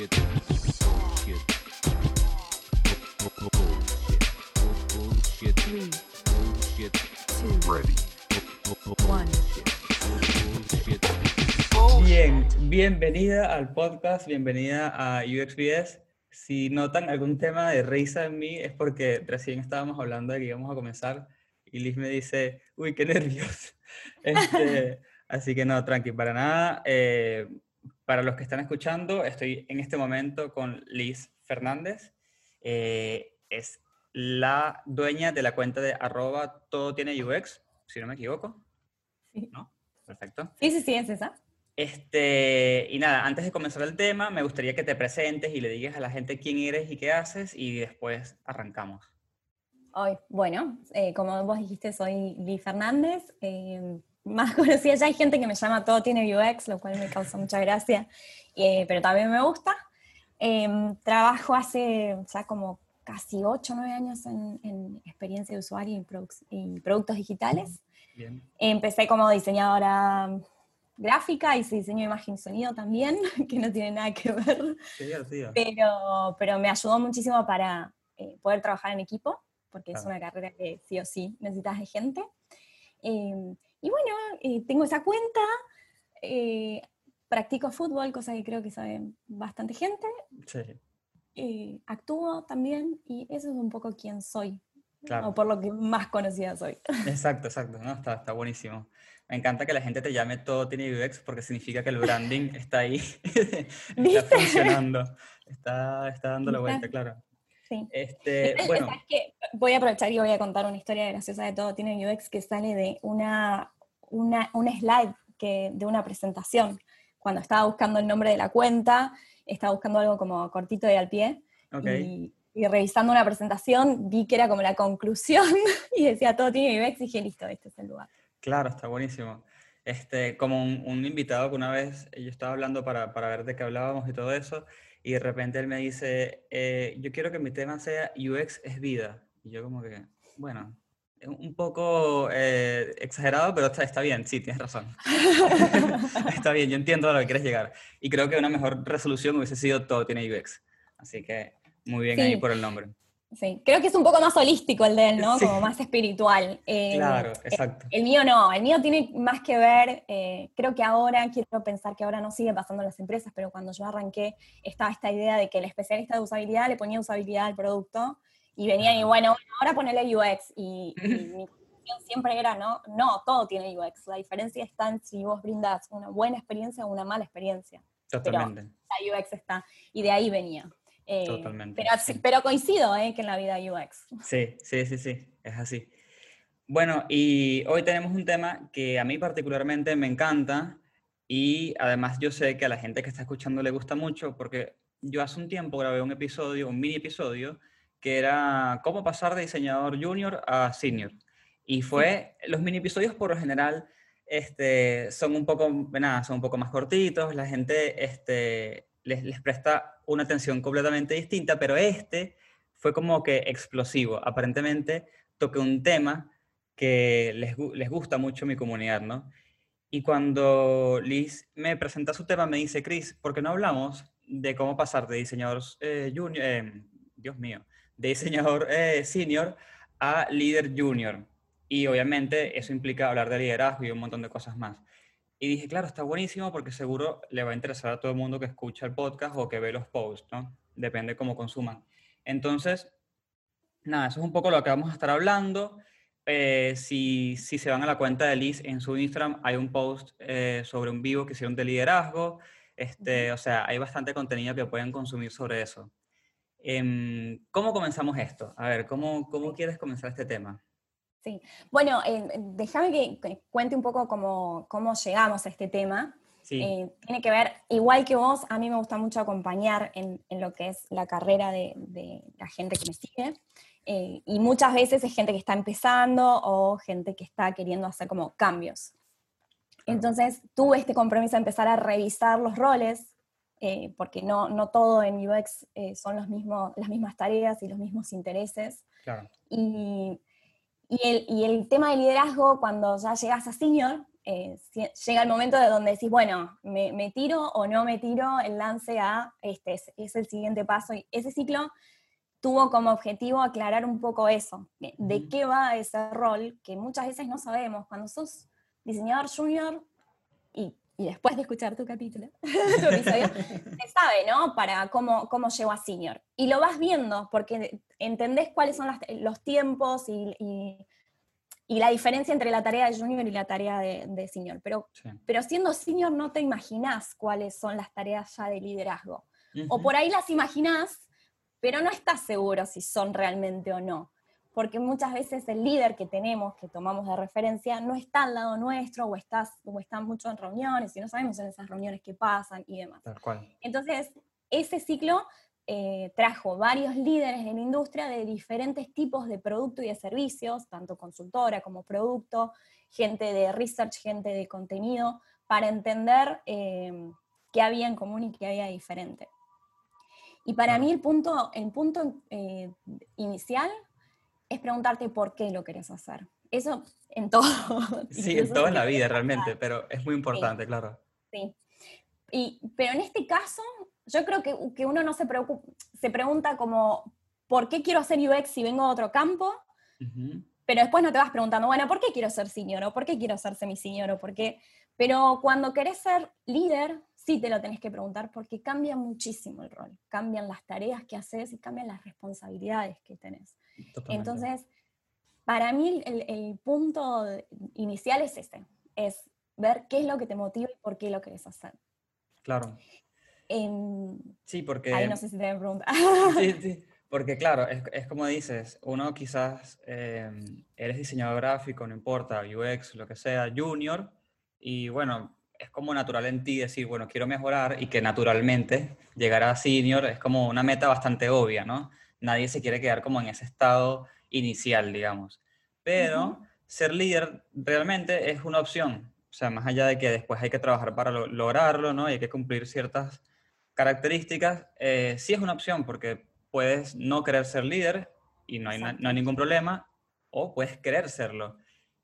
Bien, bienvenida al podcast, bienvenida a UXBS. Si notan algún tema de risa en mí es porque recién estábamos hablando de que íbamos a comenzar y Liz me dice, uy, qué nervios. Este, así que no, tranqui, para nada. Eh, para los que están escuchando, estoy en este momento con Liz Fernández. Eh, es la dueña de la cuenta de arroba todo tiene UX, si no me equivoco. Sí. ¿No? Perfecto. Sí, sí, sí, es esa. Este, y nada, antes de comenzar el tema, me gustaría que te presentes y le digas a la gente quién eres y qué haces y después arrancamos. Hoy, bueno, eh, como vos dijiste, soy Liz Fernández. eh, más conocida, ya hay gente que me llama Todo tiene UX, lo cual me causa mucha gracia, eh, pero también me gusta. Em, trabajo hace ya como casi 8 o 9 años en, en experiencia de usuario y, y productos digitales. Bien. Empecé como diseñadora gráfica, hice diseño de imagen y sonido también, que no tiene nada que ver. Pero, pero me ayudó muchísimo para eh, poder trabajar en equipo, porque es Claro. una carrera que sí o sí necesitas de gente. Eh, y bueno, eh, tengo esa cuenta, eh, practico fútbol, cosa que creo que sabe bastante gente, Sí, eh, actúo también, y eso es un poco quién soy, claro. o por lo que más conocida soy. Exacto, exacto. No, está, está buenísimo. Me encanta que la gente te llame todo tiene UX porque significa que el branding está ahí, está funcionando, está, está dando la vuelta, claro. Sí. Este, bueno, ¿sabes qué? Voy a aprovechar y voy a contar una historia graciosa de todo tiene UX que sale de una, una, un slide que, de una presentación. Cuando estaba buscando el nombre de la cuenta, estaba buscando algo como cortito y al pie. Y, y revisando una presentación vi que era como la conclusión y decía todo tiene UX y dije, listo, este es el lugar. Claro, está buenísimo. Este, como un, un invitado que una vez yo estaba hablando para, para ver de qué hablábamos y todo eso, y de repente él me dice, eh, yo quiero que mi tema sea UX es vida. Y yo como que, bueno, un poco eh, exagerado, pero está, está bien, sí, tienes razón. está bien, yo entiendo a lo que quieres llegar. Y creo que una mejor resolución hubiese sido todo tiene UX. Así que muy bien ahí Sí. por el nombre. Sí, creo que es un poco más holístico el de él, ¿no? Sí. Como más espiritual. Eh, Claro, exacto. El mío no, el mío tiene más que ver, eh, creo que ahora, quiero pensar que ahora no sigue pasando en las empresas, pero cuando yo arranqué estaba esta idea de que el especialista de usabilidad le ponía usabilidad al producto y venían y bueno, bueno, ahora ponele UX y, y mi conclusión siempre era, no, no, todo tiene UX, la diferencia está en si vos brindas una buena experiencia o una mala experiencia, Totalmente. la UX está, y de ahí venía. Eh, Totalmente, Pero, sí. pero coincido eh, que en la vida UX. Sí, sí, sí, sí, es así. Bueno, y hoy tenemos un tema que a mí particularmente me encanta y además yo sé que a la gente que está escuchando le gusta mucho porque yo hace un tiempo grabé un episodio, un mini episodio, que era cómo pasar de diseñador junior a senior. Y fue, los mini episodios por lo general este, son un poco, nada, son un poco más cortitos, la gente este, les, les presta una atención completamente distinta, pero este fue como que explosivo. Aparentemente toqué un tema que les, les gusta mucho a mi comunidad, ¿no? Y cuando Liz me presenta su tema, me dice, Chris, ¿por qué no hablamos de cómo pasar de diseñador eh, junior, eh, Dios mío, de diseñador eh, senior a líder junior? Y obviamente eso implica hablar de liderazgo y un montón de cosas más. Y dije, claro, está buenísimo porque seguro le va a interesar a todo el mundo que escucha el podcast o que ve los posts, ¿no? Depende cómo consuman. Entonces, nada, eso es un poco lo que vamos a estar hablando. Eh, si, si se van a la cuenta de Liz en su Instagram, hay un post eh, sobre un vivo que hicieron de liderazgo. Este, O sea, hay bastante contenido que pueden consumir sobre eso. Em, ¿Cómo comenzamos esto? A ver, ¿cómo, cómo quieres comenzar este tema? Sí, bueno, eh, déjame que, que cuente un poco cómo, cómo llegamos a este tema. Sí. Eh, tiene que ver, igual que vos, a mí me gusta mucho acompañar en, en lo que es la carrera de, de la gente que me sigue. Eh, y muchas veces es gente que está empezando o gente que está queriendo hacer como cambios. Entonces tuve este compromiso de empezar a revisar los roles, eh, porque no, no todo en UX eh, son los mismos, las mismas tareas y los mismos intereses. Claro. Y, y, el, y el tema de liderazgo, cuando ya llegas a senior, eh, llega el momento de donde decís, bueno, me, me tiro o no me tiro el lance a este, es, es el siguiente paso. Y ese ciclo tuvo como objetivo aclarar un poco eso, de, de Ujú. qué va ese rol, que muchas veces no sabemos. Cuando sos diseñador junior y, y después de escuchar tu capítulo, tu episodio, se sabe, ¿no? Para cómo, cómo llego a senior. Y lo vas viendo porque entendés cuáles son las- los tiempos y, y- y la diferencia entre la tarea de junior y la tarea de, de senior. Pero, Sí. pero siendo senior no te imaginás cuáles son las tareas ya de liderazgo. O por ahí las imaginás, pero no estás seguro si son realmente o no. Porque muchas veces el líder que tenemos, que tomamos de referencia, no está al lado nuestro o, estás, o está mucho en reuniones y no sabemos en esas reuniones qué pasan y demás. Tal cual. Entonces, ese ciclo eh, trajo varios líderes de la industria de diferentes tipos de producto y de servicios, tanto consultora como producto, gente de research, gente de contenido, para entender eh, qué había en común y qué había diferente. Y para mí el punto, el punto eh, inicial es preguntarte por qué lo querés hacer. Eso en todo. Sí, en toda la vida realmente, pero es muy importante, claro. Sí. Y, pero en este caso, yo creo que, que uno no se, preocupa, se pregunta como, ¿por qué quiero hacer UX si vengo de otro campo? Ujú. Pero después no te vas preguntando, bueno, ¿por qué quiero ser senior? ¿O por qué quiero ser semi-senior? ¿O por qué? Pero cuando querés ser líder, sí te lo tenés que preguntar porque cambia muchísimo el rol. Cambian las tareas que haces y cambian las responsabilidades que tenés. Totalmente. Entonces, para mí el, el punto inicial es ese, es ver qué es lo que te motiva y por qué lo querés hacer. Claro. Em, Sí, porque... ahí no sé si te pregunta. Sí, sí, porque claro, es, es como dices, uno quizás eh, eres diseñador gráfico, no importa, UX, lo que sea, junior, y bueno, es como natural en ti decir, bueno, quiero mejorar y que naturalmente llegar a senior es como una meta bastante obvia, ¿no? Nadie se quiere quedar como en ese estado inicial, digamos. Pero ser líder realmente es una opción, o sea, más allá de que después hay que trabajar para lo- lograrlo, ¿no? Y hay que cumplir ciertas características, eh, sí es una opción porque puedes no querer ser líder y no hay, no hay ningún problema, o puedes querer serlo.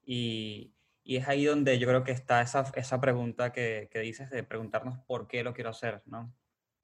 Y, y es ahí donde yo creo que está esa, esa pregunta que, que dices de preguntarnos por qué lo quiero hacer, ¿no?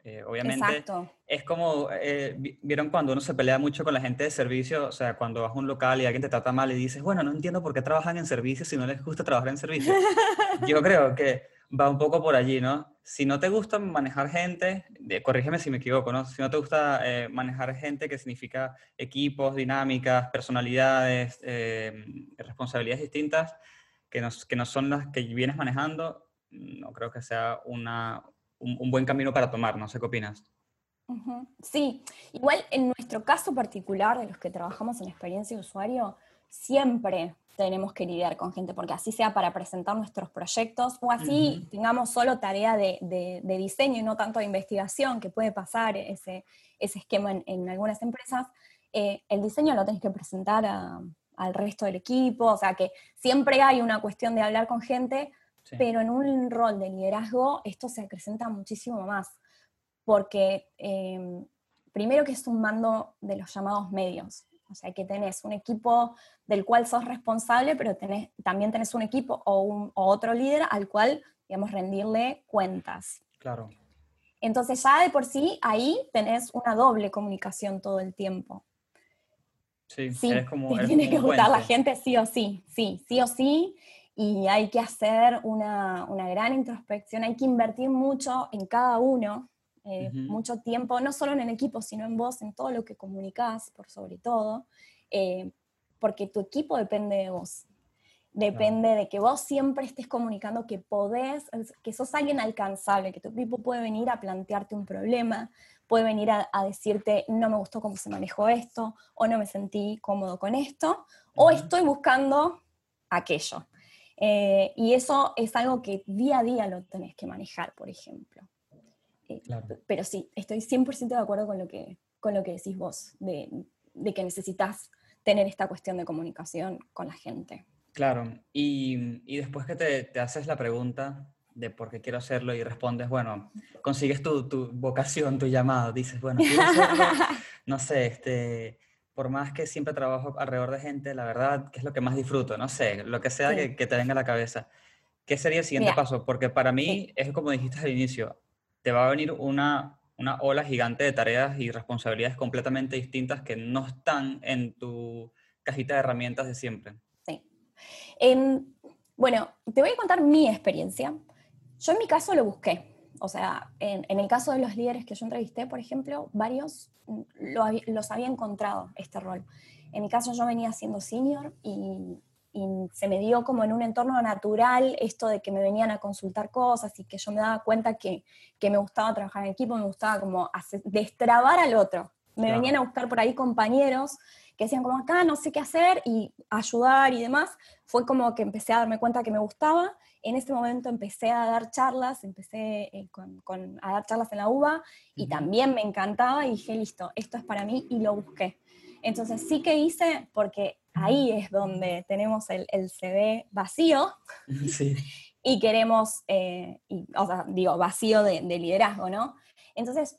Eh, obviamente Exacto. es como, eh, vi- ¿vieron cuando uno se pelea mucho con la gente de servicio? O sea, cuando vas a un local y alguien te trata mal y dices, bueno, no entiendo por qué trabajan en servicio si no les gusta trabajar en servicio. Yo creo que va un poco por allí, ¿no? Si no te gusta manejar gente, de- corrígeme si me equivoco, ¿no? Si no te gusta eh, manejar gente, que significa equipos, dinámicas, personalidades, eh, responsabilidades distintas, que no, que no son las que vienes manejando, no creo que sea una, un, un buen camino para tomar, no sé qué opinas. Sí, igual en nuestro caso particular, de los que trabajamos en experiencia de usuario, siempre tenemos que lidiar con gente, porque así sea para presentar nuestros proyectos o así Ujú. tengamos solo tarea de, de- de diseño y no tanto de investigación, que puede pasar ese, ese esquema en, en algunas empresas, eh, el diseño lo tenés que presentar a- al resto del equipo, o sea que siempre hay una cuestión de hablar con gente, Sí. pero en un rol de liderazgo esto se acrecenta muchísimo más, porque eh, primero que es un mando de los llamados medios, o sea que tenés un equipo del cual sos responsable, pero tenés, también tenés un equipo o, un- o otro líder al cual, digamos, rendirle cuentas. Claro. Entonces ya de por sí ahí tenés una doble comunicación todo el tiempo. Sí, Sí, eres como, te eres tiene como que gustar la gente sí o sí, sí, sí o sí, y hay que hacer una, una gran introspección, hay que invertir mucho en cada uno, eh, mucho tiempo, no solo en el equipo, sino en vos, en todo lo que comunicás, por sobre todo, eh, porque tu equipo depende de vos. Depende de que vos siempre estés comunicando que podés, que sos alguien alcanzable, que tu equipo puede venir a plantearte un problema, puede venir a, a decirte, no me gustó cómo se manejó esto, o no me sentí cómodo con esto, o estoy buscando aquello. Eh, y eso es algo que día a día lo tenés que manejar, por ejemplo. Eh, Claro. Pero sí, estoy 100% de acuerdo con lo que, con lo que decís vos, de, de que necesitas tener esta cuestión de comunicación con la gente. Claro, y, y después que te, te haces la pregunta de por qué quiero hacerlo y respondes, bueno, consigues tu, tu vocación, tu llamado, dices, bueno, quiero hacerlo, no sé, este, por más que siempre trabajo alrededor de gente, la verdad, que es lo que más disfruto, no sé, lo que sea Sí. que, que te venga a la cabeza. ¿Qué sería el siguiente Mira, paso? Porque para mí es como dijiste al inicio, te va a venir una, una ola gigante de tareas y responsabilidades completamente distintas que no están en tu cajita de herramientas de siempre. Sí. Em, bueno, te voy a contar mi experiencia. Yo en mi caso lo busqué. O sea, en, en el caso de los líderes que yo entrevisté, por ejemplo, varios mm, lo los había encontrado este rol. En mi caso yo venía siendo senior y, y se me dio como en un entorno natural esto de que me venían a consultar cosas y que yo me daba cuenta que, que me gustaba trabajar en equipo, me gustaba como hacer- destrabar al otro. Me Claro. venían a buscar por ahí compañeros que decían como acá no sé qué hacer y ayudar y demás, fue como que empecé a darme cuenta que me gustaba. En ese momento empecé a dar charlas, empecé eh, con, con- a dar charlas en la UBA y también me encantaba y dije, listo, esto es para mí y lo busqué. Entonces sí que hice, porque ahí es donde tenemos el, el CV vacío Sí, y queremos, eh, y, o sea, digo, vacío de, de liderazgo, ¿no? Entonces,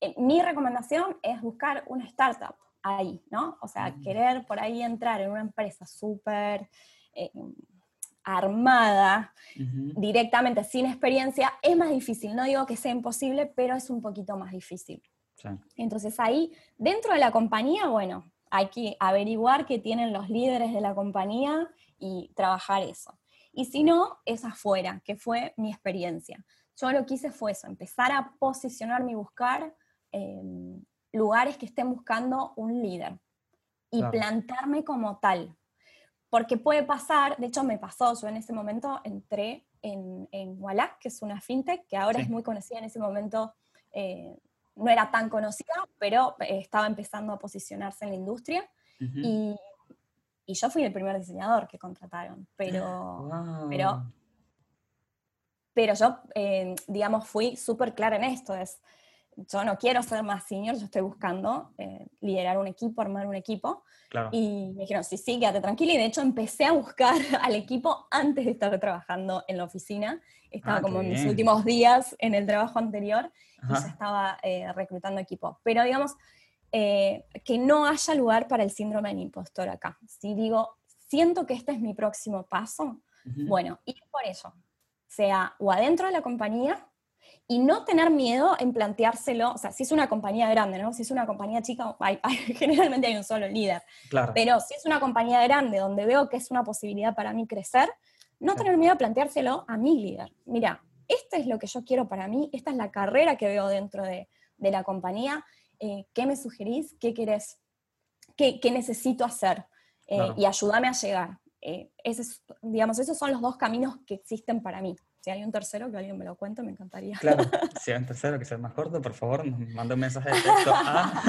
eh, mi recomendación es buscar una startup ahí, ¿no? O sea, querer por ahí entrar en una empresa súper eh, armada, directamente sin experiencia, es más difícil. No digo que sea imposible, pero es un poquito más difícil. sí, Entonces ahí, dentro de la compañía, bueno, hay que averiguar qué tienen los líderes de la compañía y trabajar eso. Y si no, es afuera, que fue mi experiencia. Yo lo que hice fue eso, empezar a posicionarme y buscar eh, lugares que estén buscando un líder y Claro. plantarme como tal. Porque puede pasar, de hecho me pasó, yo en ese momento entré en, en Wallach, que es una fintech, que ahora Sí. es muy conocida, en ese momento eh, no era tan conocida, pero eh, estaba empezando a posicionarse en la industria. ujú. Y, y yo fui el primer diseñador que contrataron, pero, pero- pero yo, eh, digamos, fui súper clara en esto, es, yo no quiero ser más senior, yo estoy buscando eh, liderar un equipo, armar un equipo, Claro. y me dijeron, sí, sí, quédate tranquila. Y de hecho empecé a buscar al equipo antes de estar trabajando en la oficina. Estaba Ah, como en mis bien. últimos días en el trabajo anterior y ya Ajá. estaba eh, reclutando equipo. Pero digamos, eh, que no haya lugar para el síndrome del impostor acá. Si digo, siento que este es mi próximo paso, Ujú. bueno, ir por ello. Sea o adentro de la compañía y no tener miedo en planteárselo, o sea, si es una compañía grande, ¿no? Si es una compañía chica, hay- hay- generalmente hay un solo líder. Claro. Pero si es una compañía grande donde veo que es una posibilidad para mí crecer, no tener miedo a planteárselo a mi líder. Mira, esto es lo que yo quiero para mí, esta es la carrera que veo dentro de, de la compañía, eh, ¿qué me sugerís? ¿Qué querés? ¿Qué, qué necesito hacer? Eh, Claro. Y ayúdame a llegar. Eh, ese es- digamos, esos son los dos caminos que existen para mí. Si hay un tercero, que alguien me lo cuente, me encantaría. Claro, si hay un tercero que sea más corto, por favor, nos manda un mensaje de texto a...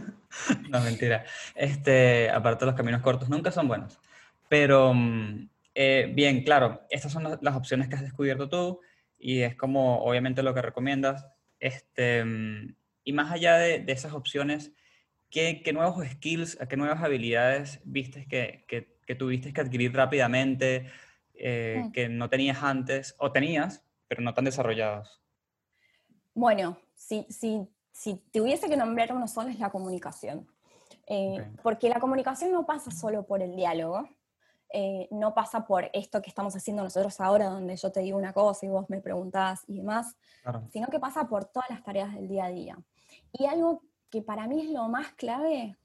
no, mentira. Este, aparte los caminos cortos nunca son buenos. Pero, mm, eh, bien, claro, estas son las- opciones que has descubierto tú y es como, obviamente, lo que recomiendas. Este, mm, y más allá de, de esas opciones, ¿qué, qué nuevos skills, qué nuevas habilidades viste que, que, que tuviste que adquirir rápidamente, eh, Mm. que no tenías antes, o tenías, pero no tan desarrollados? Bueno, si, si, si tuviese que nombrar uno solo es la comunicación. Eh. Porque la comunicación no pasa solo por el diálogo, eh, no pasa por esto que estamos haciendo nosotros ahora, donde yo te digo una cosa y vos me preguntás y demás, Claro. sino que pasa por todas las tareas del día a día. Y algo que para mí es lo más clave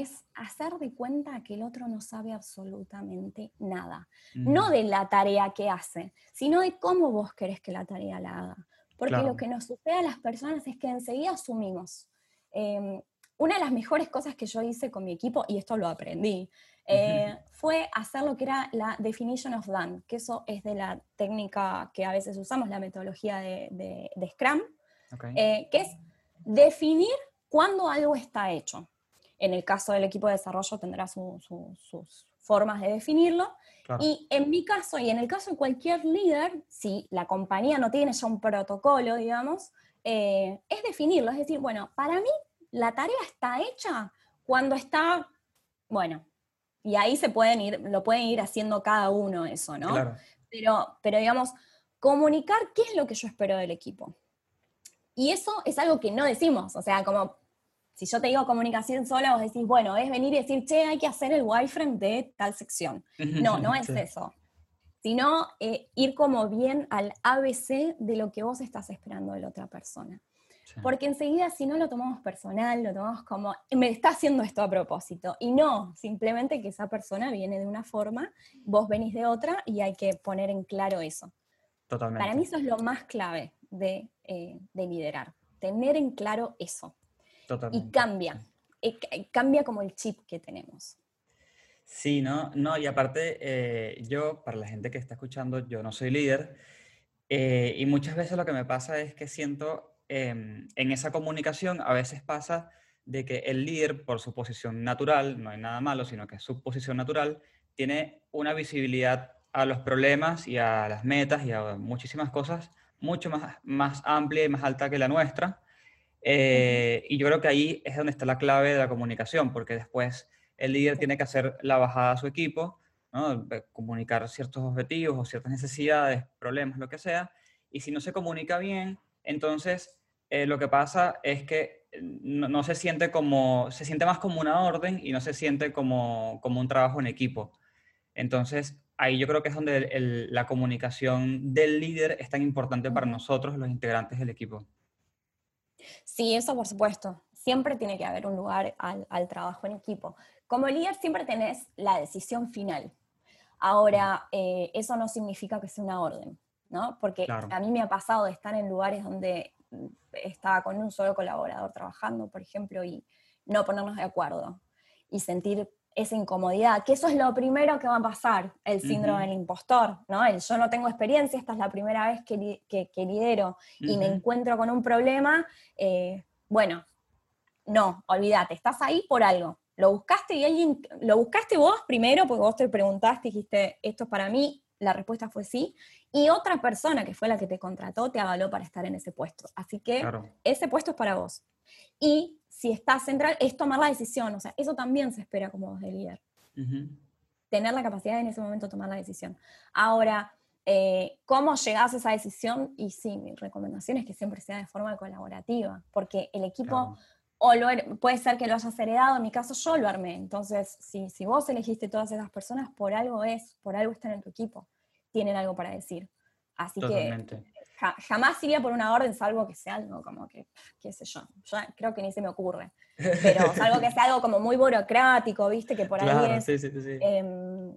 es hacer de cuenta que el otro no sabe absolutamente nada no Mm, de la tarea que hace, sino de cómo vos querés que la tarea la haga. Porque Claro. lo que nos sucede a las personas es que enseguida asumimos. Eh, una de las mejores cosas que yo hice con mi equipo, y esto lo aprendí, eh, fue hacer lo que era la definition of done, que eso es de la técnica que a veces usamos, la metodología de, de- de Scrum, eh, que es definir cuándo algo está hecho. En el caso del equipo de desarrollo tendrá su- su- sus formas de definirlo. Claro. Y en mi caso, y en el caso de cualquier líder, si la compañía no tiene ya un protocolo, digamos, eh, es definirlo. Es decir, bueno, para mí la tarea está hecha cuando está, bueno, y ahí se pueden ir, lo pueden ir haciendo cada uno eso, ¿no? Claro. Pero, pero digamos, comunicar qué es lo que yo espero del equipo. Y eso es algo que no decimos, o sea, como si yo te digo comunicación sola, vos decís, bueno, es venir y decir, che, hay que hacer el wireframe de tal sección. No, no es Sí. eso. Sino eh, ir como bien al ABC de lo que vos estás esperando de la otra persona. Sí. Porque enseguida si no lo tomamos personal, lo tomamos como, me está haciendo esto a propósito. Y no, simplemente que esa persona viene de una forma, vos venís de otra y hay que poner en claro eso. Totalmente. Para mí eso es lo más clave de, eh, de liderar, tener en claro eso. Totalmente. Y cambia, eh, ca- cambia como el chip que tenemos. Sí, no, no, y aparte, eh, yo, para la gente que está escuchando, yo no soy líder, eh, y muchas veces lo que me pasa es que siento em, en esa comunicación, a veces pasa de que el líder, por su posición natural, no hay nada malo, sino que es su posición natural, tiene una visibilidad a los problemas y a las metas y a muchísimas cosas mucho más, más amplia y más alta que la nuestra. Eh, y yo creo que ahí es donde está la clave de la comunicación, porque después el líder tiene que hacer la bajada a su equipo, ¿no? Comunicar ciertos objetivos o ciertas necesidades, problemas, lo que sea, y si no se comunica bien, entonces eh, lo que pasa es que eh, no, no se siente como, se siente más como una orden y no se siente como, como un trabajo en equipo. Entonces, ahí yo creo que es donde el- el- la comunicación del líder es tan importante para nosotros, los integrantes del equipo. Sí, eso por supuesto. Siempre tiene que haber un lugar al, al trabajo en equipo. Como líder siempre tenés la decisión final. Ahora, eh, eso no significa que sea una orden, ¿no? Porque Claro. a mí me ha pasado de estar en lugares donde estaba con un solo colaborador trabajando, por ejemplo, y no ponernos de acuerdo y sentir esa incomodidad, que eso es lo primero que va a pasar, el síndrome del impostor, ¿no? El yo no tengo experiencia, esta es la primera vez que, li- que- que lidero y me encuentro con un problema, eh, bueno, no, olvídate, estás ahí por algo. Lo buscaste y alguien, lo buscaste vos primero porque vos te preguntaste, dijiste, esto es para mí, la respuesta fue sí, y otra persona que fue la que te contrató te avaló para estar en ese puesto. Así que Claro. ese puesto es para vos. Y si estás central, es tomar la decisión, o sea, eso también se espera como vos de líder tener la capacidad de en ese momento tomar la decisión. Ahora, eh, ¿cómo llegás a esa decisión? Y sí, mi recomendación es que siempre sea de forma colaborativa, porque el equipo Claro. o lo her- puede ser que lo hayas heredado, en mi caso yo lo armé, entonces si, si vos elegiste todas esas personas, por algo es, por algo están en tu equipo, tienen algo para decir. Así que. Ja- jamás iría por una orden, salvo que sea algo como que, qué sé yo, yo creo que ni se me ocurre, pero salvo que sea algo como muy burocrático, viste, que por ahí Claro, es, sí, sí, sí, sí. Em,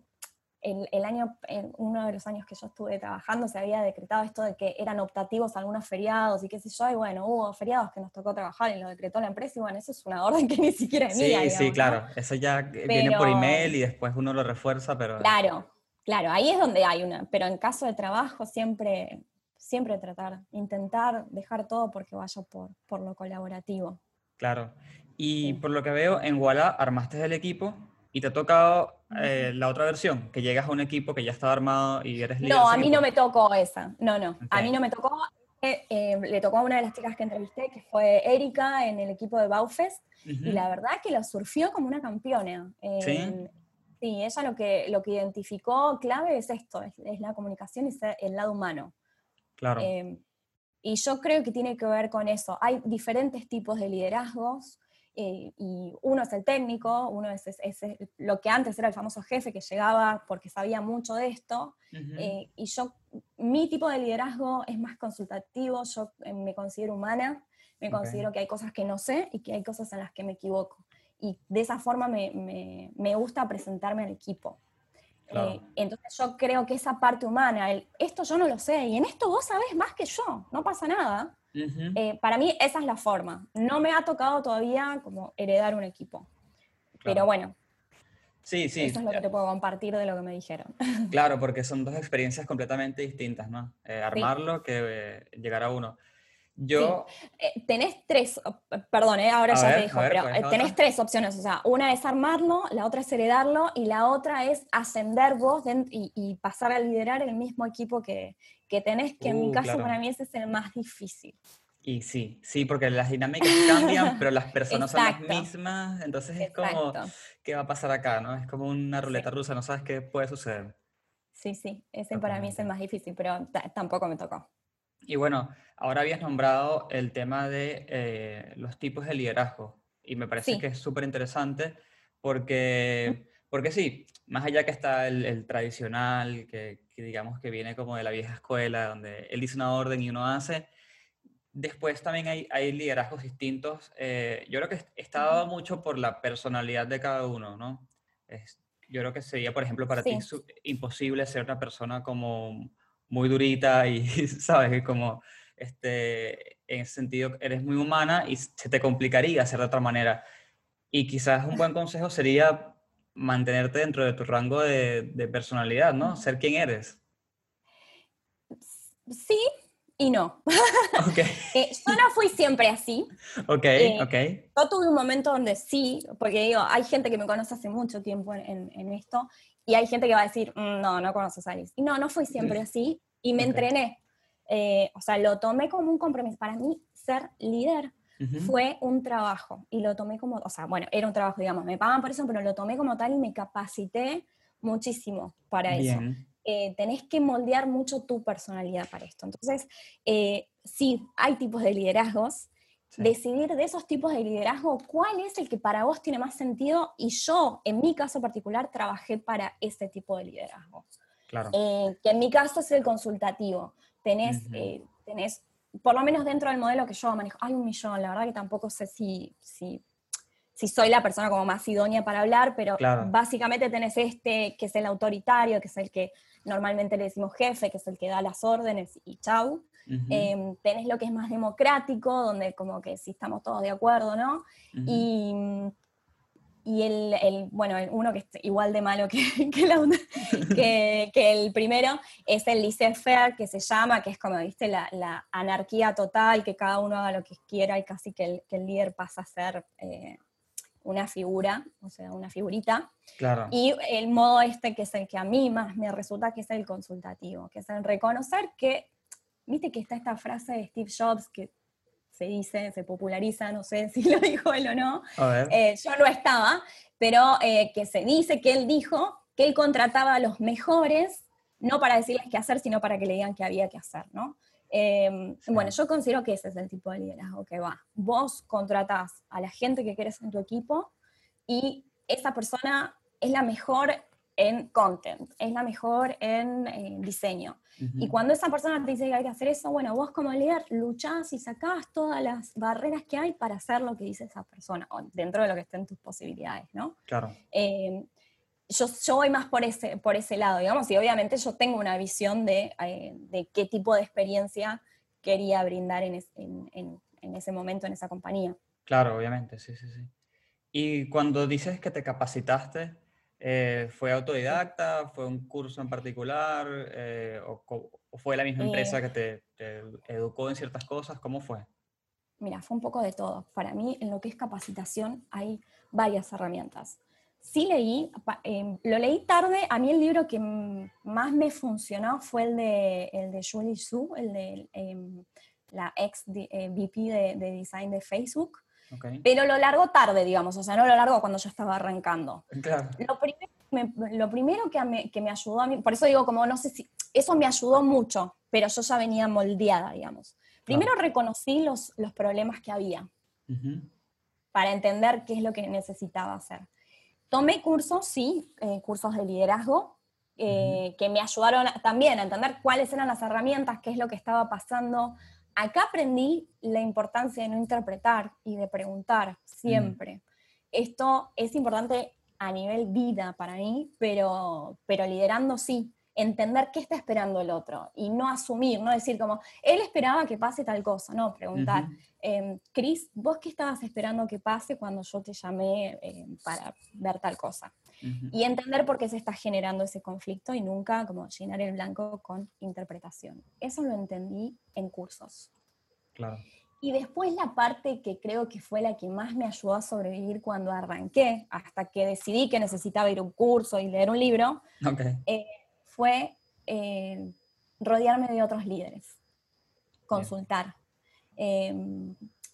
el, el año, uno de los años que yo estuve trabajando se había decretado esto de que eran optativos algunos feriados y qué sé yo, y bueno, hubo feriados que nos tocó trabajar y lo decretó la empresa y bueno, eso es una orden que ni siquiera es Sí, mía. sí, ¿no? claro. Eso ya eh, viene por email y después uno lo refuerza, pero Claro, claro, ahí es donde hay una, pero en caso de trabajo siempre, siempre tratar, intentar dejar todo porque vaya por, por lo colaborativo. claro. Y Sí. por lo que veo, en Walla armaste el equipo y te ha tocado eh, la otra versión, que llegas a un equipo que ya estaba armado y eres líder. No, a mí no me tocó esa, no, no, a mí no me tocó, eh, eh, le tocó a una de las chicas que entrevisté, que fue Erika en el equipo de Baufest, y la verdad que lo surfió como una campeona. ¿Sí? Eh, sí, ella lo que, lo que identificó clave es esto, es, es la comunicación y el lado humano. Claro. Eh, y yo creo que tiene que ver con eso. Hay diferentes tipos de liderazgos. eh, y uno es el técnico, uno es, es- lo que antes era el famoso jefe que llegaba porque sabía mucho de esto, eh, y yo, mi tipo de liderazgo es más consultativo, yo eh, me considero humana, me considero que hay cosas que no sé y que hay cosas en las que me equivoco. Y de esa forma me, me- me gusta presentarme al equipo. Claro. Eh, entonces yo creo que esa parte humana, el, esto yo no lo sé, y en esto vos sabés más que yo, no pasa nada. Ujú. Eh, para mí esa es la forma. No me ha tocado todavía como heredar un equipo. Claro. Pero bueno, Sí, sí. eso es lo que te puedo compartir de lo que me dijeron. Claro, porque son dos experiencias completamente distintas, ¿no? Eh, armarlo que eh, llegar a uno. Yo, Eh, tenés tres, perdón, eh, ahora ya ver, te ver, pero ¿cuál es eh, tenés otra? tres opciones, o sea, una es armarlo, la otra es heredarlo y la otra es ascender vos y, y pasar a liderar el mismo equipo que, que tenés, que en mi Uh, caso claro. para mí ese es el más difícil. y sí, sí, porque las dinámicas cambian, pero las personas son las mismas, entonces es como. ¿qué va a pasar acá, no? Es como una ruleta rusa, no sabes qué puede suceder. Sí, sí, ese para mí es el más difícil, pero ta- tampoco me tocó. Y bueno, ahora habías nombrado el tema de eh, los tipos de liderazgo y me parece Sí. que es súper interesante porque, porque sí, más allá que está el, el tradicional, que, que digamos que viene como de la vieja escuela, donde él dice una orden y uno hace, después también hay, hay liderazgos distintos. eh, yo creo que está dado mucho por la personalidad de cada uno, ¿no? Es- yo creo que sería, por ejemplo, para ti Sí. su- imposible ser una persona como muy durita y, ¿sabes? Como, este, en ese sentido, eres muy humana y se te complicaría ser de otra manera. Y quizás un buen consejo sería mantenerte dentro de tu rango de, de personalidad, ¿no? Ser quien eres. Sí y no. Ok, Eh, yo no fui siempre así. ok, Eh, ok. Yo tuve un momento donde sí, porque digo, hay gente que me conoce hace mucho tiempo en- en esto, y hay gente que va a decir, "Mm, no, no conoces a Alice. Y no, no fui siempre así, y me Ok. entrené. Eh, o sea, lo tomé como un compromiso. Para mí, ser líder Ujú, fue un trabajo, y lo tomé como, o sea, bueno, era un trabajo, digamos, me pagan por eso, pero lo tomé como tal y me capacité muchísimo para eso Bien. eh, tenés que moldear mucho tu personalidad para esto. Entonces, eh, sí, hay tipos de liderazgos. Sí, Decidir de esos tipos de liderazgo cuál es el que para vos tiene más sentido y yo, en mi caso particular, trabajé para ese tipo de liderazgo. Claro. Eh, que en mi caso es el consultativo. Tenés, eh, tenés, por lo menos dentro del modelo que yo manejo, hay un millón, la verdad que tampoco sé si, si, si soy la persona como más idónea para hablar, pero Claro. básicamente tenés este, que es el autoritario, que es el que normalmente le decimos jefe, que es el que da las órdenes y chau. Em, tenés lo que es más democrático, donde como que sí estamos todos de acuerdo, ¿no? Y, y el, el- bueno, el- uno que es igual de malo que, que, la- que- que el primero es el laissez-faire, que se llama, que es como, viste, la, la anarquía total, que cada uno haga lo que quiera y casi que el, que el líder pasa a ser eh, una figura, o sea, una figurita. Claro. Y el modo este, que es el que a mí más me resulta, que es el consultativo, que es el reconocer que, viste que está esta frase de Steve Jobs que se dice, se populariza, no sé si lo dijo él o no, A ver. eh, yo no estaba, pero eh, que se dice que él dijo que él contrataba a los mejores, no para decirles qué hacer, sino para que le digan qué había que hacer, ¿no? Eh, Sí. Bueno, yo considero que ese es el tipo de liderazgo que va. Vos contratás a la gente que querés en tu equipo y esa persona es la mejor en content, es la mejor en eh, diseño. Y Ujú. cuando esa persona te dice que hay que hacer eso, bueno, vos como líder luchás y sacás todas las barreras que hay para hacer lo que dice esa persona, o dentro de lo que estén tus posibilidades, ¿no? Claro. Eh, yo, yo voy más por ese, por ese lado, digamos, y obviamente yo tengo una visión de, eh, de qué tipo de experiencia quería brindar en, es- en- en- en ese momento, en esa compañía. Claro, obviamente, sí, sí, sí. Y cuando dices que te capacitaste, eh, ¿fue autodidacta? ¿Fue un curso en particular? eh, o, o fue la misma Eh. empresa que te, te educó en ciertas cosas? ¿Cómo fue? Mira, fue un poco de todo. Para mí, en lo que es capacitación, hay varias herramientas. Sí leí, em, lo leí tarde, a mí el libro que más me funcionó fue el de, el de Julie Su, el de em, la ex eh, VP de, de design de Facebook, Ok. pero lo largo tarde, digamos, o sea, no lo largo cuando yo estaba arrancando. Claro. Lo primero, me- lo primero que, me, que me ayudó a mí, por eso digo, como no sé si, eso me ayudó mucho, pero yo ya venía moldeada, digamos. Primero reconocí los, los problemas que había Ujú, para entender qué es lo que necesitaba hacer. Tomé cursos, sí, eh, cursos de liderazgo, eh, que me ayudaron a- también a entender cuáles eran las herramientas, qué es lo que estaba pasando. Acá aprendí la importancia de no interpretar y de preguntar siempre. Esto es importante a nivel vida para mí, pero, pero liderando sí, entender qué está esperando el otro y no asumir, no decir como, él esperaba que pase tal cosa, no, preguntar, ujú. em, Cris, ¿vos qué estabas esperando que pase cuando yo te llamé em, para ver tal cosa? Ujú. Y entender por qué se está generando ese conflicto y nunca como llenar el blanco con interpretación. Eso lo entendí en cursos. Claro. Y después la parte que creo que fue la que más me ayudó a sobrevivir cuando arranqué, hasta que decidí que necesitaba ir a un curso y leer un libro, Ok. eh, fue eh, rodearme de otros líderes, consultar. Eh,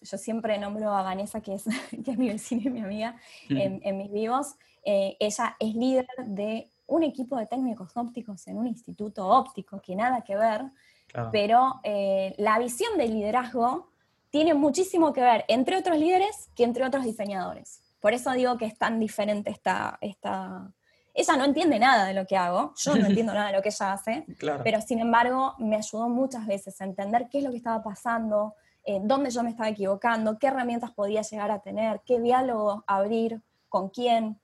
yo siempre nombro a Vanessa, que es, que es mi vecina y mi amiga, en, en mis vivos. Eh, ella es líder de un equipo de técnicos ópticos en un instituto óptico, que nada que ver, Claro. pero eh, la visión del liderazgo tiene muchísimo que ver entre otros líderes que entre otros diseñadores. Por eso digo que es tan diferente esta, esta... Ella no entiende nada de lo que hago, yo no entiendo nada de lo que ella hace, Claro. pero sin embargo me ayudó muchas veces a entender qué es lo que estaba pasando, eh, dónde yo me estaba equivocando, qué herramientas podía llegar a tener, qué diálogo abrir, con quién.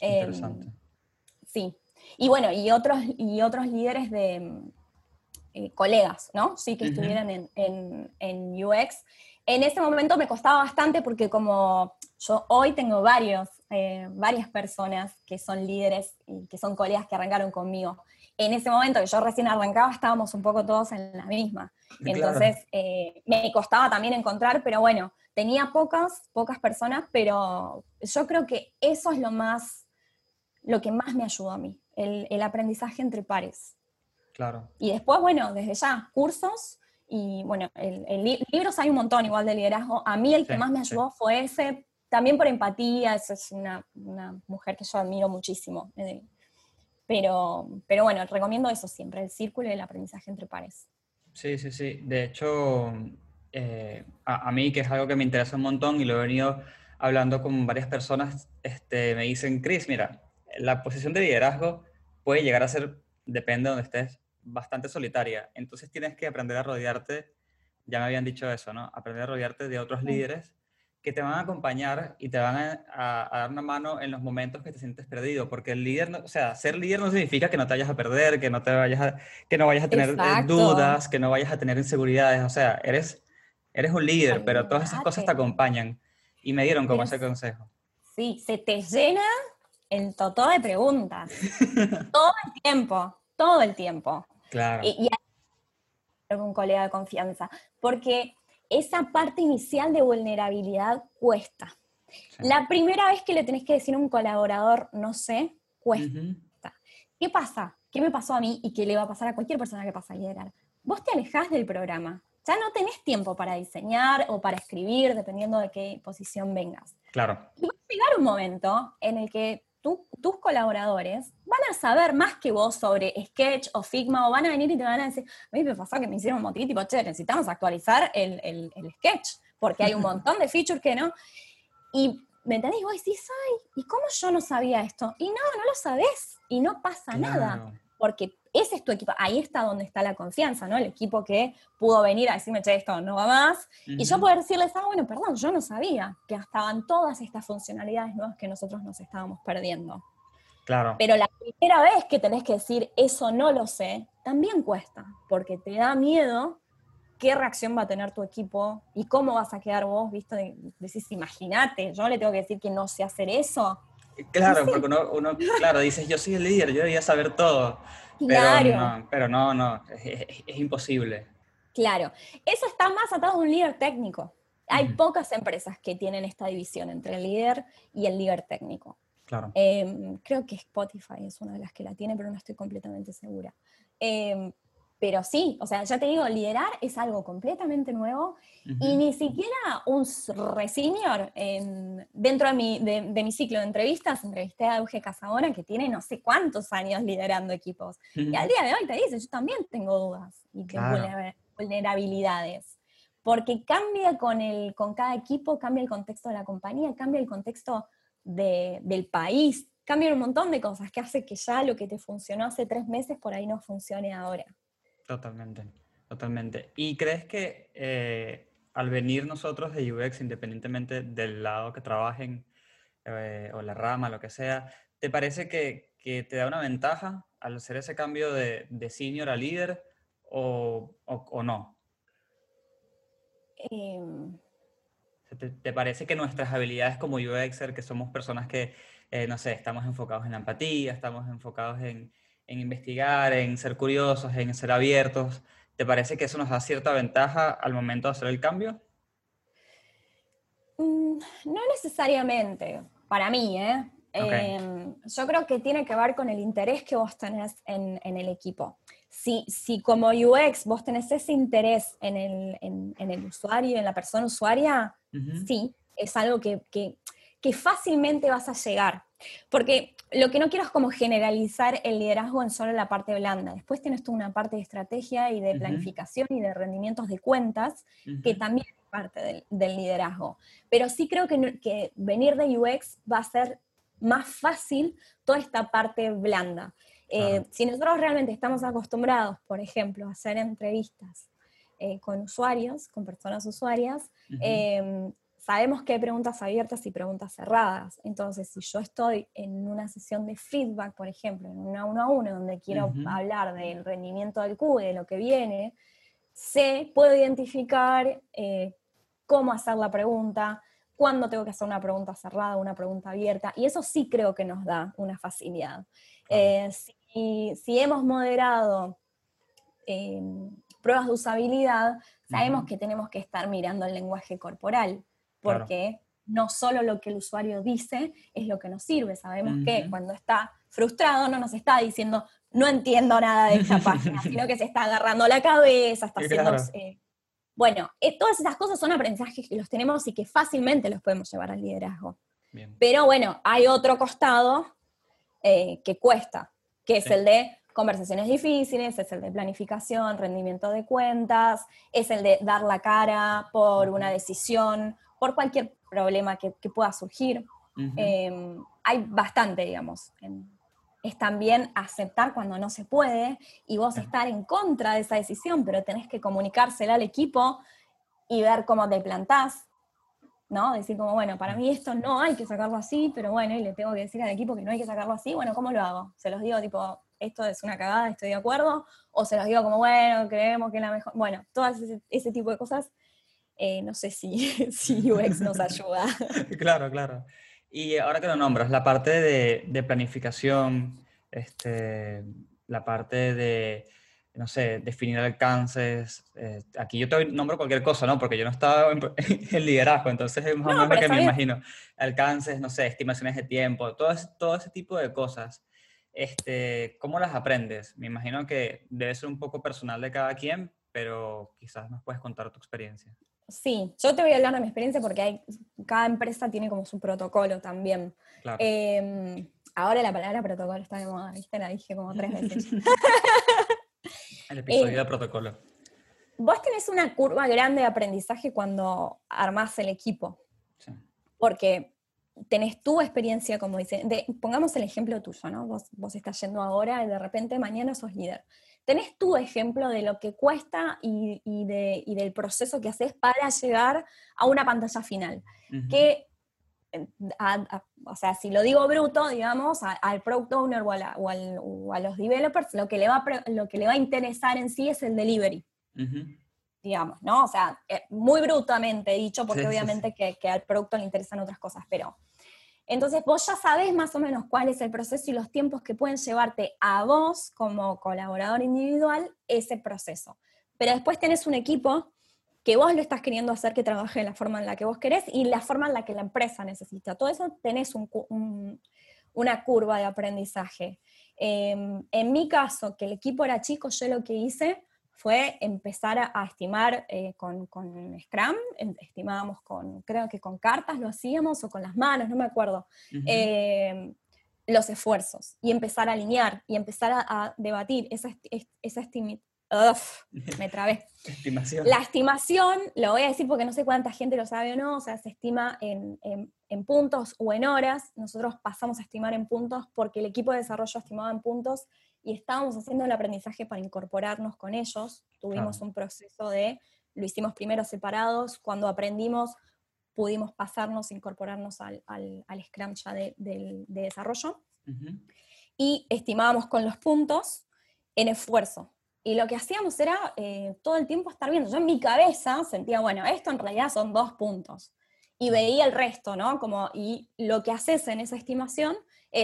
Eh, Interesante. Sí. Y bueno, y otros, y otros líderes de mm, eh, colegas, ¿no? Sí, que estuvieran en, en- en UX. En ese momento me costaba bastante porque como yo hoy tengo varios, eh, varias personas que son líderes y que son colegas que arrancaron conmigo. En ese momento que yo recién arrancaba estábamos un poco todos en la misma. Claro. Entonces eh, me costaba también encontrar, pero bueno, tenía pocas, pocas personas, pero yo creo que eso es lo más, lo que más me ayudó a mí, el, el aprendizaje entre pares. Claro. Y después, bueno, desde ya, cursos y bueno, el, el li- libros hay un montón igual de liderazgo. A mí el que Sí, más me sí. ayudó fue ese, también por empatía, esa es una, una mujer que yo admiro muchísimo. eh, Pero, pero bueno, recomiendo eso siempre, el círculo y el aprendizaje entre pares. Sí, sí, sí. De hecho, eh, a, a mí, que es algo que me interesa un montón y lo he venido hablando con varias personas, este, me dicen, Chris, mira, la posición de liderazgo puede llegar a ser, depende de donde estés, bastante solitaria. Entonces tienes que aprender a rodearte, ya me habían dicho eso, ¿no? Aprender a rodearte de otros Sí. líderes que te van a acompañar y te van a, a- a dar una mano en los momentos que te sientes perdido, porque el líder, no- o sea, ser líder no significa que no te vayas a perder, que no te vayas a, que no vayas a tener eh, Exacto. dudas, que no vayas a tener inseguridades, o sea, eres, eres un líder, pero todas esas cosas te acompañan. Y me dieron como Pero ese consejo. Sí, se te llena el totó de preguntas. todo el tiempo, todo el tiempo. Claro, Y, y un colega de confianza, porque esa parte inicial de vulnerabilidad cuesta. sí. La primera vez que le tenés que decir a un colaborador, no sé, cuesta. ¿Qué pasa? ¿Qué me pasó a mí y qué le va a pasar a cualquier persona que pasa a liderar? Vos te alejás del programa. Ya no tenés tiempo para diseñar o para escribir, dependiendo de qué posición vengas. Claro, Y va a llegar un momento en el que tú- tus colaboradores van a saber más que vos sobre Sketch o Figma, o van a venir y te van a decir, a mí me pasó que me hicieron un motivo tipo, che, necesitamos actualizar el, el- el Sketch, porque hay un montón de features que no. Y, ¿me entendés? Y vos decís, ay, ¿y cómo yo no sabía esto? Y no, no lo sabés, y no pasa nada porque ese es tu equipo, ahí está donde está la confianza, ¿no? El equipo que pudo venir a decirme, che, esto no va más, y yo poder decirles, ah, bueno, perdón, yo no sabía que estaban todas estas funcionalidades nuevas que nosotros nos estábamos perdiendo. Claro, Pero la primera vez que tenés que decir, eso no lo sé, también cuesta, porque te da miedo qué reacción va a tener tu equipo y cómo vas a quedar vos, ¿viste? De- Decís, imagínate, yo le tengo que decir que no sé hacer eso. claro, sí. porque uno, uno, claro, dices, yo soy el líder, yo debería saber todo. Pero Claro. no, pero no, no, es, es- imposible. Claro, eso está más atado a un líder técnico. Hay pocas empresas que tienen esta división entre el líder y el líder técnico. Claro, Eh, creo que Spotify es una de las que la tiene, pero no estoy completamente segura. Eh, pero sí, o sea, ya te digo, liderar es algo completamente nuevo y ni siquiera un s- re-senior, en- dentro de mi, de, de mi ciclo de entrevistas, entrevisté a Euge Casabona, que tiene no sé cuántos años liderando equipos. Y al día de hoy te dice, yo también tengo dudas y tengo Claro. vulnerabilidades. Porque cambia con, el, con cada equipo, cambia el contexto de la compañía, cambia el contexto de- del país, cambia un montón de cosas que hace que ya lo que te funcionó hace tres meses por ahí no funcione ahora. Totalmente, totalmente. ¿Y crees que eh, al venir nosotros de UX, independientemente del lado que trabajen eh, o la rama, lo que sea, ¿te parece que, que te da una ventaja al hacer ese cambio de, de senior a líder o, o- o no? Em, O sea, ¿Te, te parece que nuestras habilidades como UXer, que somos personas que, eh, no sé, estamos enfocados en la empatía, estamos enfocados en, en investigar, en ser curiosos, en ser abiertos, ¿te ¿te parece que eso nos da cierta ventaja al momento de hacer el cambio? Mm, no necesariamente, para mí, ¿eh? Ok. Em, yo creo que tiene que ver con el interés que vos tenés en, en el equipo. Si, si como UX vos tenés ese interés en el, en- en el usuario, en la persona usuaria, sí, es algo que, que- que fácilmente vas a llegar. Porque lo que no quiero es como generalizar el liderazgo en solo la parte blanda. Después tienes toda una parte de estrategia y de planificación y de rendimientos de cuentas que también es parte del, del liderazgo. Pero sí creo que, venir de UX va a ser más fácil toda esta parte blanda. Eh. Si nosotros realmente estamos acostumbrados, por ejemplo, a hacer entrevistas eh, con usuarios, con personas usuarias, eh, sabemos que hay preguntas abiertas y preguntas cerradas. Entonces, si yo estoy en una sesión de feedback, por ejemplo, en una uno a uno, donde quiero hablar del rendimiento del Q, de lo que viene, sé, puedo identificar eh, cómo hacer la pregunta, cuándo tengo que hacer una pregunta cerrada, una pregunta abierta, y eso sí creo que nos da una facilidad. Eh, si, si hemos moderado eh, pruebas de usabilidad, sabemos que tenemos que estar mirando el lenguaje corporal, Claro. porque no solo lo que el usuario dice es lo que nos sirve, sabemos que cuando está frustrado no nos está diciendo no entiendo nada de esta página, sino que se está agarrando la cabeza, está haciendo... Eh, bueno, eh, todas esas cosas son aprendizajes que los tenemos y que fácilmente los podemos llevar al liderazgo. Bien. Pero bueno, hay otro costado eh, que cuesta, que es Sí. el de conversaciones difíciles, es el de planificación, rendimiento de cuentas, es el de dar la cara por una decisión, por cualquier problema que, que pueda surgir. Eh, hay bastante, digamos. en- es también aceptar cuando no se puede y vos estar en contra de esa decisión, pero tenés que comunicársela al equipo y ver cómo te plantás, ¿no? Decir como, bueno, para mí esto no hay que sacarlo así, pero bueno, y le tengo que decir al equipo que no hay que sacarlo así, bueno, ¿cómo lo hago? Se los digo tipo, esto es una cagada, estoy de acuerdo, o se los digo como, bueno, creemos que es la mejor, bueno, todo ese, ese tipo de cosas, eh, no sé si, si UX nos ayuda. Claro, claro. Y ahora que lo nombras, la parte de, de planificación, este, la parte de, no sé, definir alcances. eh, aquí yo te nombro cualquier cosa, ¿no? Porque yo no estaba en, en liderazgo, entonces es más o menos lo que me bien. imagino. Alcances, no sé, estimaciones de tiempo, todo, ese- todo ese tipo de cosas. Este, ¿cómo las aprendes? Me imagino que debe ser un poco personal de cada quien, pero quizás nos puedes contar tu experiencia. Sí, yo te voy a hablar de mi experiencia porque hay, cada empresa tiene como su protocolo también. Claro. Eh, ahora la palabra protocolo está de moda, ¿viste? La dije como tres veces. El episodio eh, de protocolo. Vos tenés una curva grande de aprendizaje cuando armás el equipo, Sí. porque tenés tu experiencia, como dice, de- pongamos el ejemplo tuyo, ¿no? Vos, vos estás yendo ahora y de repente mañana sos líder. Tenés tu ejemplo de lo que cuesta y, y de- y del proceso que haces para llegar a una pantalla final. Ujú. que, eh, a- a- o sea, si lo digo bruto, digamos, a- al product owner o a, la- o al- o a los developers, lo que, le va lo que le va a interesar en sí es el delivery, Ujú. digamos, ¿no? O sea, eh, muy brutamente dicho, porque Sí, sí, obviamente Que, que al producto le interesan otras cosas, pero... Entonces vos ya sabés más o menos cuál es el proceso y los tiempos que pueden llevarte a vos como colaborador individual ese proceso. Pero después tenés un equipo que vos lo estás queriendo hacer que trabaje de la forma en la que vos querés y la forma en la que la empresa necesita. Todo eso tenés un un- una curva de aprendizaje. Eh, en mi caso, que el equipo era chico, yo lo que hice fue empezar a, a estimar eh, con, con Scrum, estimábamos con, creo que con cartas lo hacíamos o con las manos, no me acuerdo, eh, los esfuerzos y empezar a alinear y empezar a, a debatir esa, esa estimi- Uf, me trabé. Estimación. La estimación, lo voy a decir porque no sé cuánta gente lo sabe o no, o sea, se estima en, en- en puntos o en horas. Nosotros pasamos a estimar en puntos porque el equipo de desarrollo estimaba en puntos y estábamos haciendo el aprendizaje para incorporarnos con ellos. Tuvimos un proceso de, lo hicimos primero separados, cuando aprendimos pudimos pasarnos, incorporarnos al, al, al Scrum ya de- del- de desarrollo y estimábamos con los puntos en esfuerzo. Y lo que hacíamos era eh, todo el tiempo estar viendo. Yo en mi cabeza sentía, bueno, esto en realidad son dos puntos. Y veía el resto, ¿no? Como, y lo que haces en esa estimación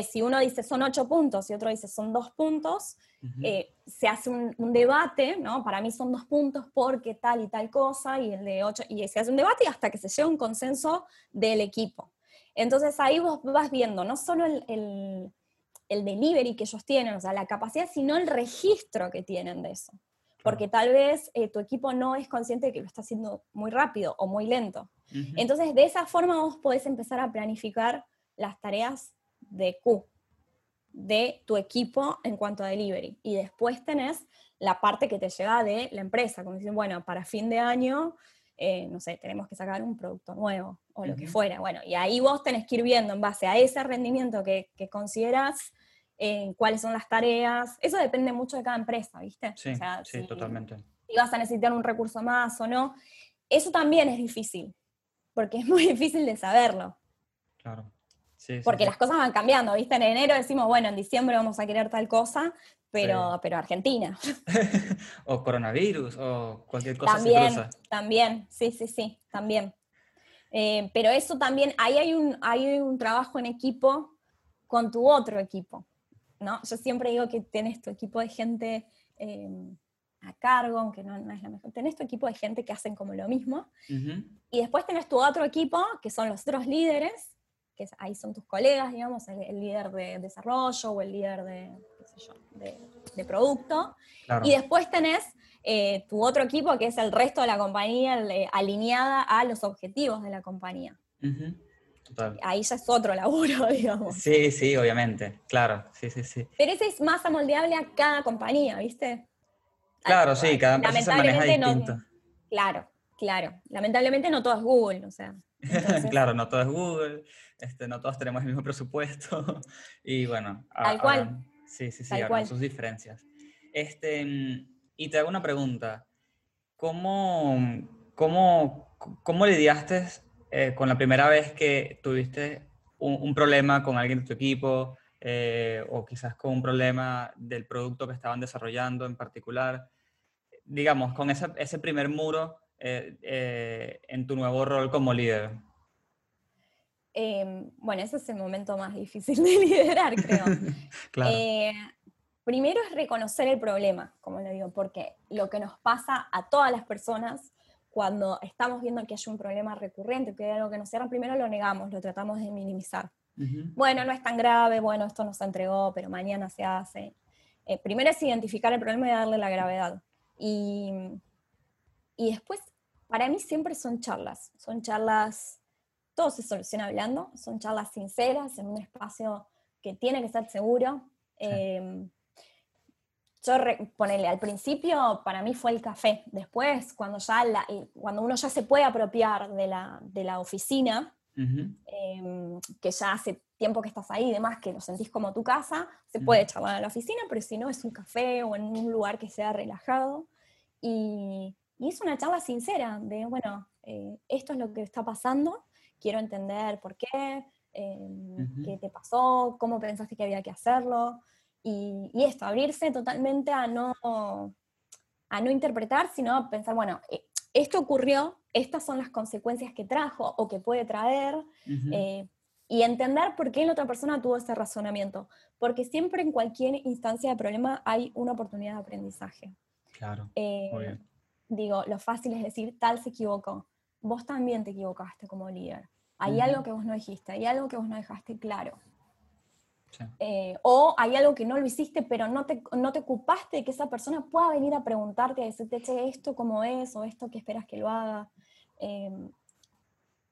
si uno dice son ocho puntos y otro dice son dos puntos, eh, se hace un, un debate, ¿no? Para mí son dos puntos porque tal y tal cosa, y el de ocho, y se hace un debate hasta que se llega a un consenso del equipo. Entonces ahí vos vas viendo no solo el, el- el delivery que ellos tienen, o sea, la capacidad, sino el registro que tienen de eso. Porque tal vez eh, tu equipo no es consciente de que lo está haciendo muy rápido o muy lento. Entonces, de esa forma vos podés empezar a planificar las tareas de Q, de tu equipo en cuanto a delivery. Y después tenés la parte que te llega de la empresa, como dicen, bueno, para fin de año, eh, no sé, tenemos que sacar un producto nuevo o lo que fuera. Bueno, y ahí vos tenés que ir viendo en base a ese rendimiento que, que consideras, eh, cuáles son las tareas. Eso depende mucho de cada empresa, ¿viste? Sí, O sea, sí, si- totalmente. si vas a necesitar un recurso más o no. Eso también es difícil, porque es muy difícil de saberlo, Claro. Sí, porque sí. las cosas van cambiando, ¿viste? En enero decimos, bueno, en diciembre vamos a querer tal cosa, pero, Sí. pero Argentina. o coronavirus, o cualquier cosa También, se cruza. también, sí, sí, sí, también. Eh, pero eso también, ahí hay un, hay un trabajo en equipo con tu otro equipo, ¿no? Yo siempre digo que tenés tu equipo de gente eh, a cargo, aunque no, no es la mejor, tenés tu equipo de gente que hacen como lo mismo. Y después tenés tu otro equipo, que son los otros líderes, que ahí son tus colegas, digamos, el, el líder de desarrollo o el líder de, qué sé yo, de, de producto. Claro. Y después tenés eh, tu otro equipo, que es el resto de la compañía, el, eh, alineada a los objetivos de la compañía. Total. Ahí ya es otro laburo, digamos. Sí, sí, obviamente. Claro, sí, sí, sí. Pero ese es más amoldeable a cada compañía, ¿viste? Claro, sí, cada empresa se maneja Lamentablemente no-. Claro, claro. Lamentablemente no todo es Google, o sea. entonces- claro, no todo es Google, este, no todos tenemos el mismo presupuesto. y bueno, Tal cual. habrán- sí, sí, sí, Tal cual. sus diferencias. Este, y te hago una pregunta. ¿Cómo, cómo, cómo lidiaste eh, con la primera vez que tuviste un, un problema con alguien de tu equipo eh, o quizás con un problema del producto que estaban desarrollando en particular? Digamos, con ese, ese primer muro eh, eh, en tu nuevo rol como líder. Eh, bueno, ese es el momento más difícil de liderar, creo. Claro. Eh, primero es reconocer el problema, como le digo, porque lo que nos pasa a todas las personas cuando estamos viendo que hay un problema recurrente, que hay algo que nos cierra, primero lo negamos, lo tratamos de minimizar. Ujú. Bueno, no es tan grave, bueno, esto no se entregó, pero mañana se hace. Eh, primero es identificar el problema y darle la gravedad. Y, y después, para mí siempre son charlas, son charlas, todo se soluciona hablando, son charlas sinceras en un espacio que tiene que ser seguro. Sí. Eh, yo, re- ponele, al principio para mí fue el café, después cuando, ya la- eh, cuando uno ya se puede apropiar de la, de la oficina, em, que ya hace tiempo que estás ahí y demás, que lo sentís como tu casa, se puede charlar en la oficina, pero si no es un café o en un lugar que sea relajado. Y, y es una charla sincera de, bueno, eh, esto es lo que está pasando, quiero entender por qué, em, qué te pasó, cómo pensaste que había que hacerlo. Y, y esto, abrirse totalmente a no, a no interpretar, sino a pensar, bueno, eh, esto ocurrió, estas son las consecuencias que trajo o que puede traer, eh, y entender por qué la otra persona tuvo ese razonamiento. Porque siempre en cualquier instancia de problema hay una oportunidad de aprendizaje. Claro. Eh, Muy bien. digo, lo fácil es decir, tal se equivocó. Vos también te equivocaste como líder. Hay algo que vos no dijiste, hay algo que vos no dejaste claro. Sí. Eh, o hay algo que no lo hiciste, pero no te, no te ocupaste de que esa persona pueda venir a preguntarte, a decirte, che, esto cómo es, o esto que esperas que lo haga. Eh,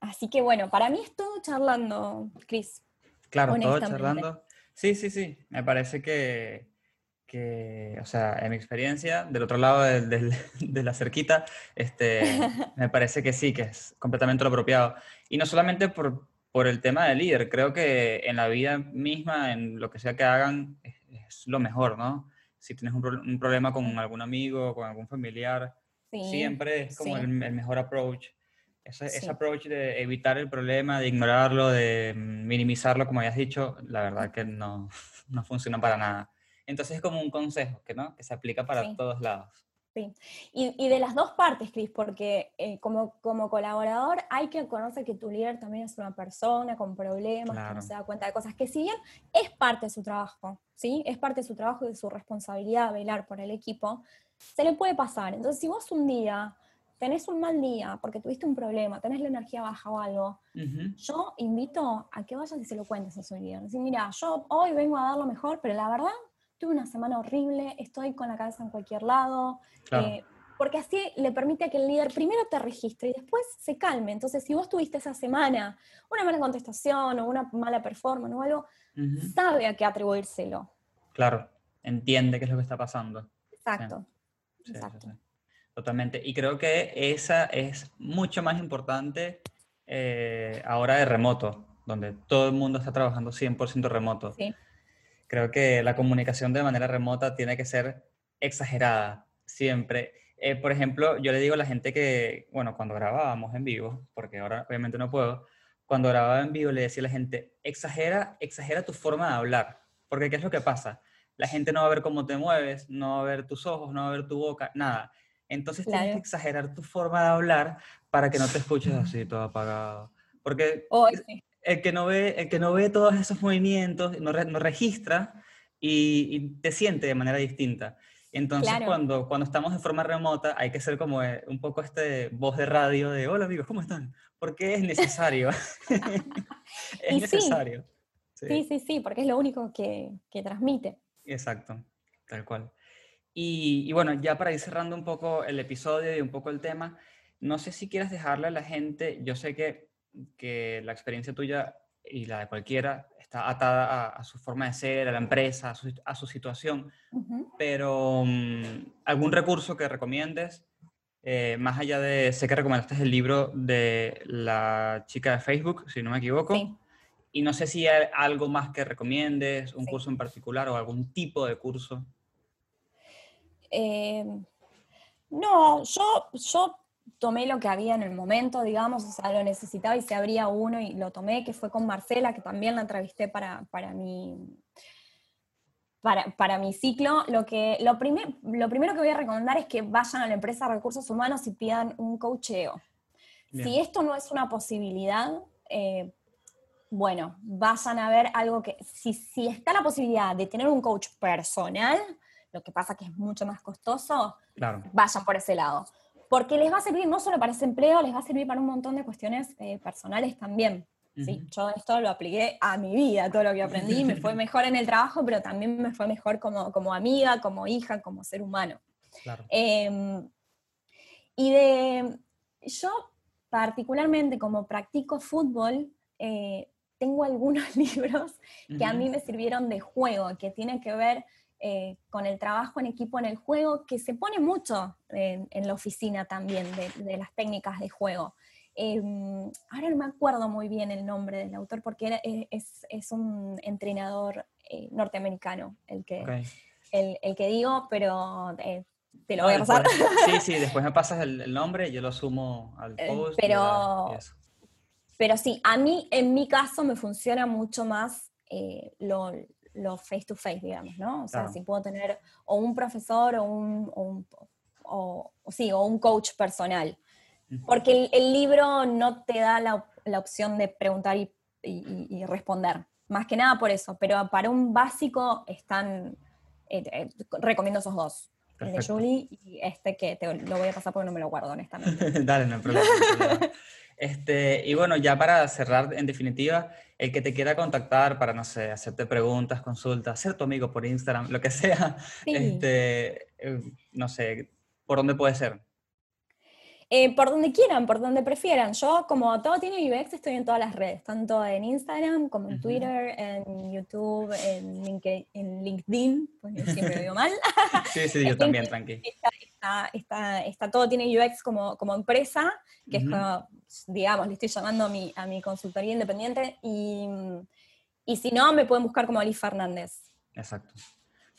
así que bueno, para mí es todo charlando, Cris. Claro, todo charlando. Sí, sí, sí. Me parece que, que, o sea, en mi experiencia, del otro lado del- del- de la cerquita, este, me parece que sí, que es completamente lo apropiado. Y no solamente por, por el tema del líder, creo que en la vida misma, en lo que sea que hagan, es, es lo mejor, ¿no? Si tienes un, un problema con algún amigo, con algún familiar, Sí, siempre es como sí. el, el mejor approach. Ese, ese Sí. approach de evitar el problema, de ignorarlo, de minimizarlo, como habías dicho, la verdad que no, no funciona para nada. Entonces es como un consejo que, ¿no? que se aplica para Sí. todos lados. Sí, y, y de las dos partes, Cris, porque eh, como, como colaborador hay que conocer que tu líder también es una persona con problemas, que Claro. no se da cuenta de cosas, que si bien es parte de su trabajo, ¿sí? Es parte de su trabajo y de su responsabilidad velar por el equipo, se le puede pasar. Entonces, si vos un día tenés un mal día porque tuviste un problema, tenés la energía baja o algo, Ujú, yo invito a que vayas y se lo cuentes a su líder. Decir, mira, yo hoy vengo a dar lo mejor, pero la verdad tuve una semana horrible, estoy con la cabeza en cualquier lado. Claro. eh, porque así le permite a que el líder primero te registre y después se calme. Entonces, si vos tuviste esa semana una mala contestación o una mala performance o algo, sabe a qué atribuírselo. Claro, entiende qué es lo que está pasando. Exacto. Sí, sí, Exacto. sí. Totalmente. Y creo que esa es mucho más importante eh, ahora de remoto, donde todo el mundo está trabajando 100% remoto. Sí. Creo que la comunicación de manera remota tiene que ser exagerada, siempre. Eh, por ejemplo, yo le digo a la gente que, bueno, cuando grabábamos en vivo, porque ahora obviamente no puedo, cuando grababa en vivo le decía a la gente, exagera, exagera tu forma de hablar, porque ¿qué es lo que pasa? La gente no va a ver cómo te mueves, no va a ver tus ojos, no va a ver tu boca, nada. Entonces tienes que exagerar tu forma de hablar para que no te escuches así todo apagado. Porque sí. El que no ve, el que no ve todos esos movimientos, no, no registra y, y te siente de manera distinta. Entonces, Claro. cuando, cuando estamos de forma remota, hay que ser como eh, un poco este voz de radio de, hola amigos, ¿cómo están? Porque es necesario. es Y necesario. Sí, Sí, sí, sí, porque es lo único que, que transmite. Exacto, tal cual. Y, y bueno, ya para ir cerrando un poco el episodio y un poco el tema, no sé si quieres dejarle a la gente, yo sé que, que la experiencia tuya y la de cualquiera está atada a, a su forma de ser, a la empresa, a su, a su situación, pero mm, algún recurso que recomiendes, eh, más allá de, sé que recomendaste el libro de la chica de Facebook, si no me equivoco, Sí. y no sé si hay algo más que recomiendes, un Sí. curso en particular o algún tipo de curso. Eh, no, yo, yo tomé lo que había en el momento, digamos, o sea, lo necesitaba y se abría uno y lo tomé, que fue con Marcela, que también la entrevisté para, para mi... Para, para mi ciclo, lo, que, lo, primer- lo primero que voy a recomendar es que vayan a la empresa de recursos humanos y pidan un coacheo. Si esto no es una posibilidad, eh, bueno, vayan a ver algo que, si, si está la posibilidad de tener un coach personal, lo que pasa que es mucho más costoso, Claro, vayan por ese lado. Porque les va a servir no solo para ese empleo, les va a servir para un montón de cuestiones eh, personales también. ¿sí? Yo esto lo apliqué a mi vida, todo lo que aprendí, me fue mejor en el trabajo, pero también me fue mejor como, como amiga, como hija, como ser humano. claro. Eh, y de, yo particularmente como practico fútbol, eh, tengo algunos libros que a mí me sirvieron de juego, que tienen que ver eh, con el trabajo en equipo en el juego, que se pone mucho en, en la oficina también de, de las técnicas de juego. Eh, ahora no me acuerdo muy bien el nombre del autor porque era- eh, es, es un entrenador eh, norteamericano el que, Ok. el, el que digo, pero eh, te lo No, voy a pasar. después- sí, sí, después me pasas el, el nombre y yo lo sumo al Eh, post. y pero- y. Pero sí, a mí, en mi caso, me funciona mucho más eh, lo, lo face to face, digamos, ¿no? O sea, Claro. si puedo tener o un profesor o un, o un- o- o sí, o un coach personal. Porque el, el libro no te da la, la opción de preguntar y, y- y responder. Más que nada por eso. Pero para un básico están, eh, eh, recomiendo esos dos. El de. Julie y este que te lo voy a pasar porque no me lo guardo, honestamente. Dale, no hay problema. Este, y bueno, ya para cerrar, en definitiva, el que te quiera contactar para, no sé, hacerte preguntas, consultas, ser tu amigo por Instagram, lo que sea, Sí. este, eh, no sé, ¿por dónde puede ser? Eh, por donde quieran, por donde prefieran. Yo, como todo tiene UX, estoy en todas las redes, tanto en Instagram como en. Twitter, en YouTube, en LinkedIn, en LinkedIn porque siempre lo digo mal. Sí, sí, yo también, tranqui. Está, está, está, está todo tiene UX como, como empresa, que es como, digamos, le estoy llamando a mi, a mi consultoría independiente. Y, y si no, me pueden buscar como Ali Fernández. Exacto.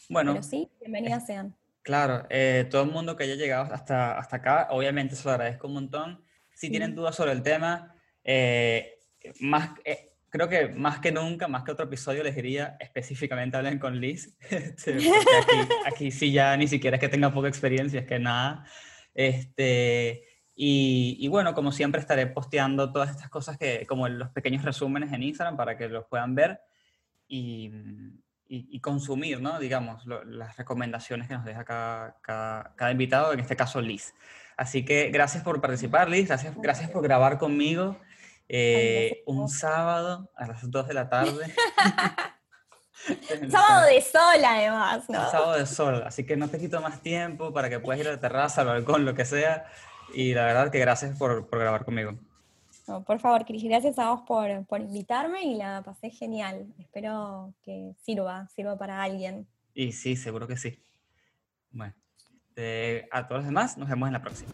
Bueno, Pero sí, bienvenidas sean. Claro, eh, todo el mundo que haya llegado hasta, hasta acá, obviamente se lo agradezco un montón. Si tienen dudas sobre el tema, eh, más, eh, creo que más que nunca, más que otro episodio, les diría específicamente hablen con Liz. Este, aquí, aquí sí ya ni siquiera es que tenga poca experiencia, es que nada. Este, y, y bueno, como siempre estaré posteando todas estas cosas que, como los pequeños resúmenes en Instagram para que los puedan ver y, y- y consumir, ¿no? Digamos, lo- las recomendaciones que nos deja cada, cada, cada invitado, en este caso Liz. Así que gracias por participar, Liz, gracias, gracias por grabar conmigo eh, un sábado a las 2 de la tarde. Sábado de sol, además, ¿no? Un sábado de sol, así que no te quito más tiempo para que puedas ir a la terraza, al balcón, lo que sea. Y la verdad que gracias por, por grabar conmigo. No, por favor, Cris, gracias a vos por, por invitarme y la pasé genial. Espero que sirva, sirva para alguien. Y sí, seguro que sí. Bueno, eh, a todos los demás, nos vemos en la próxima.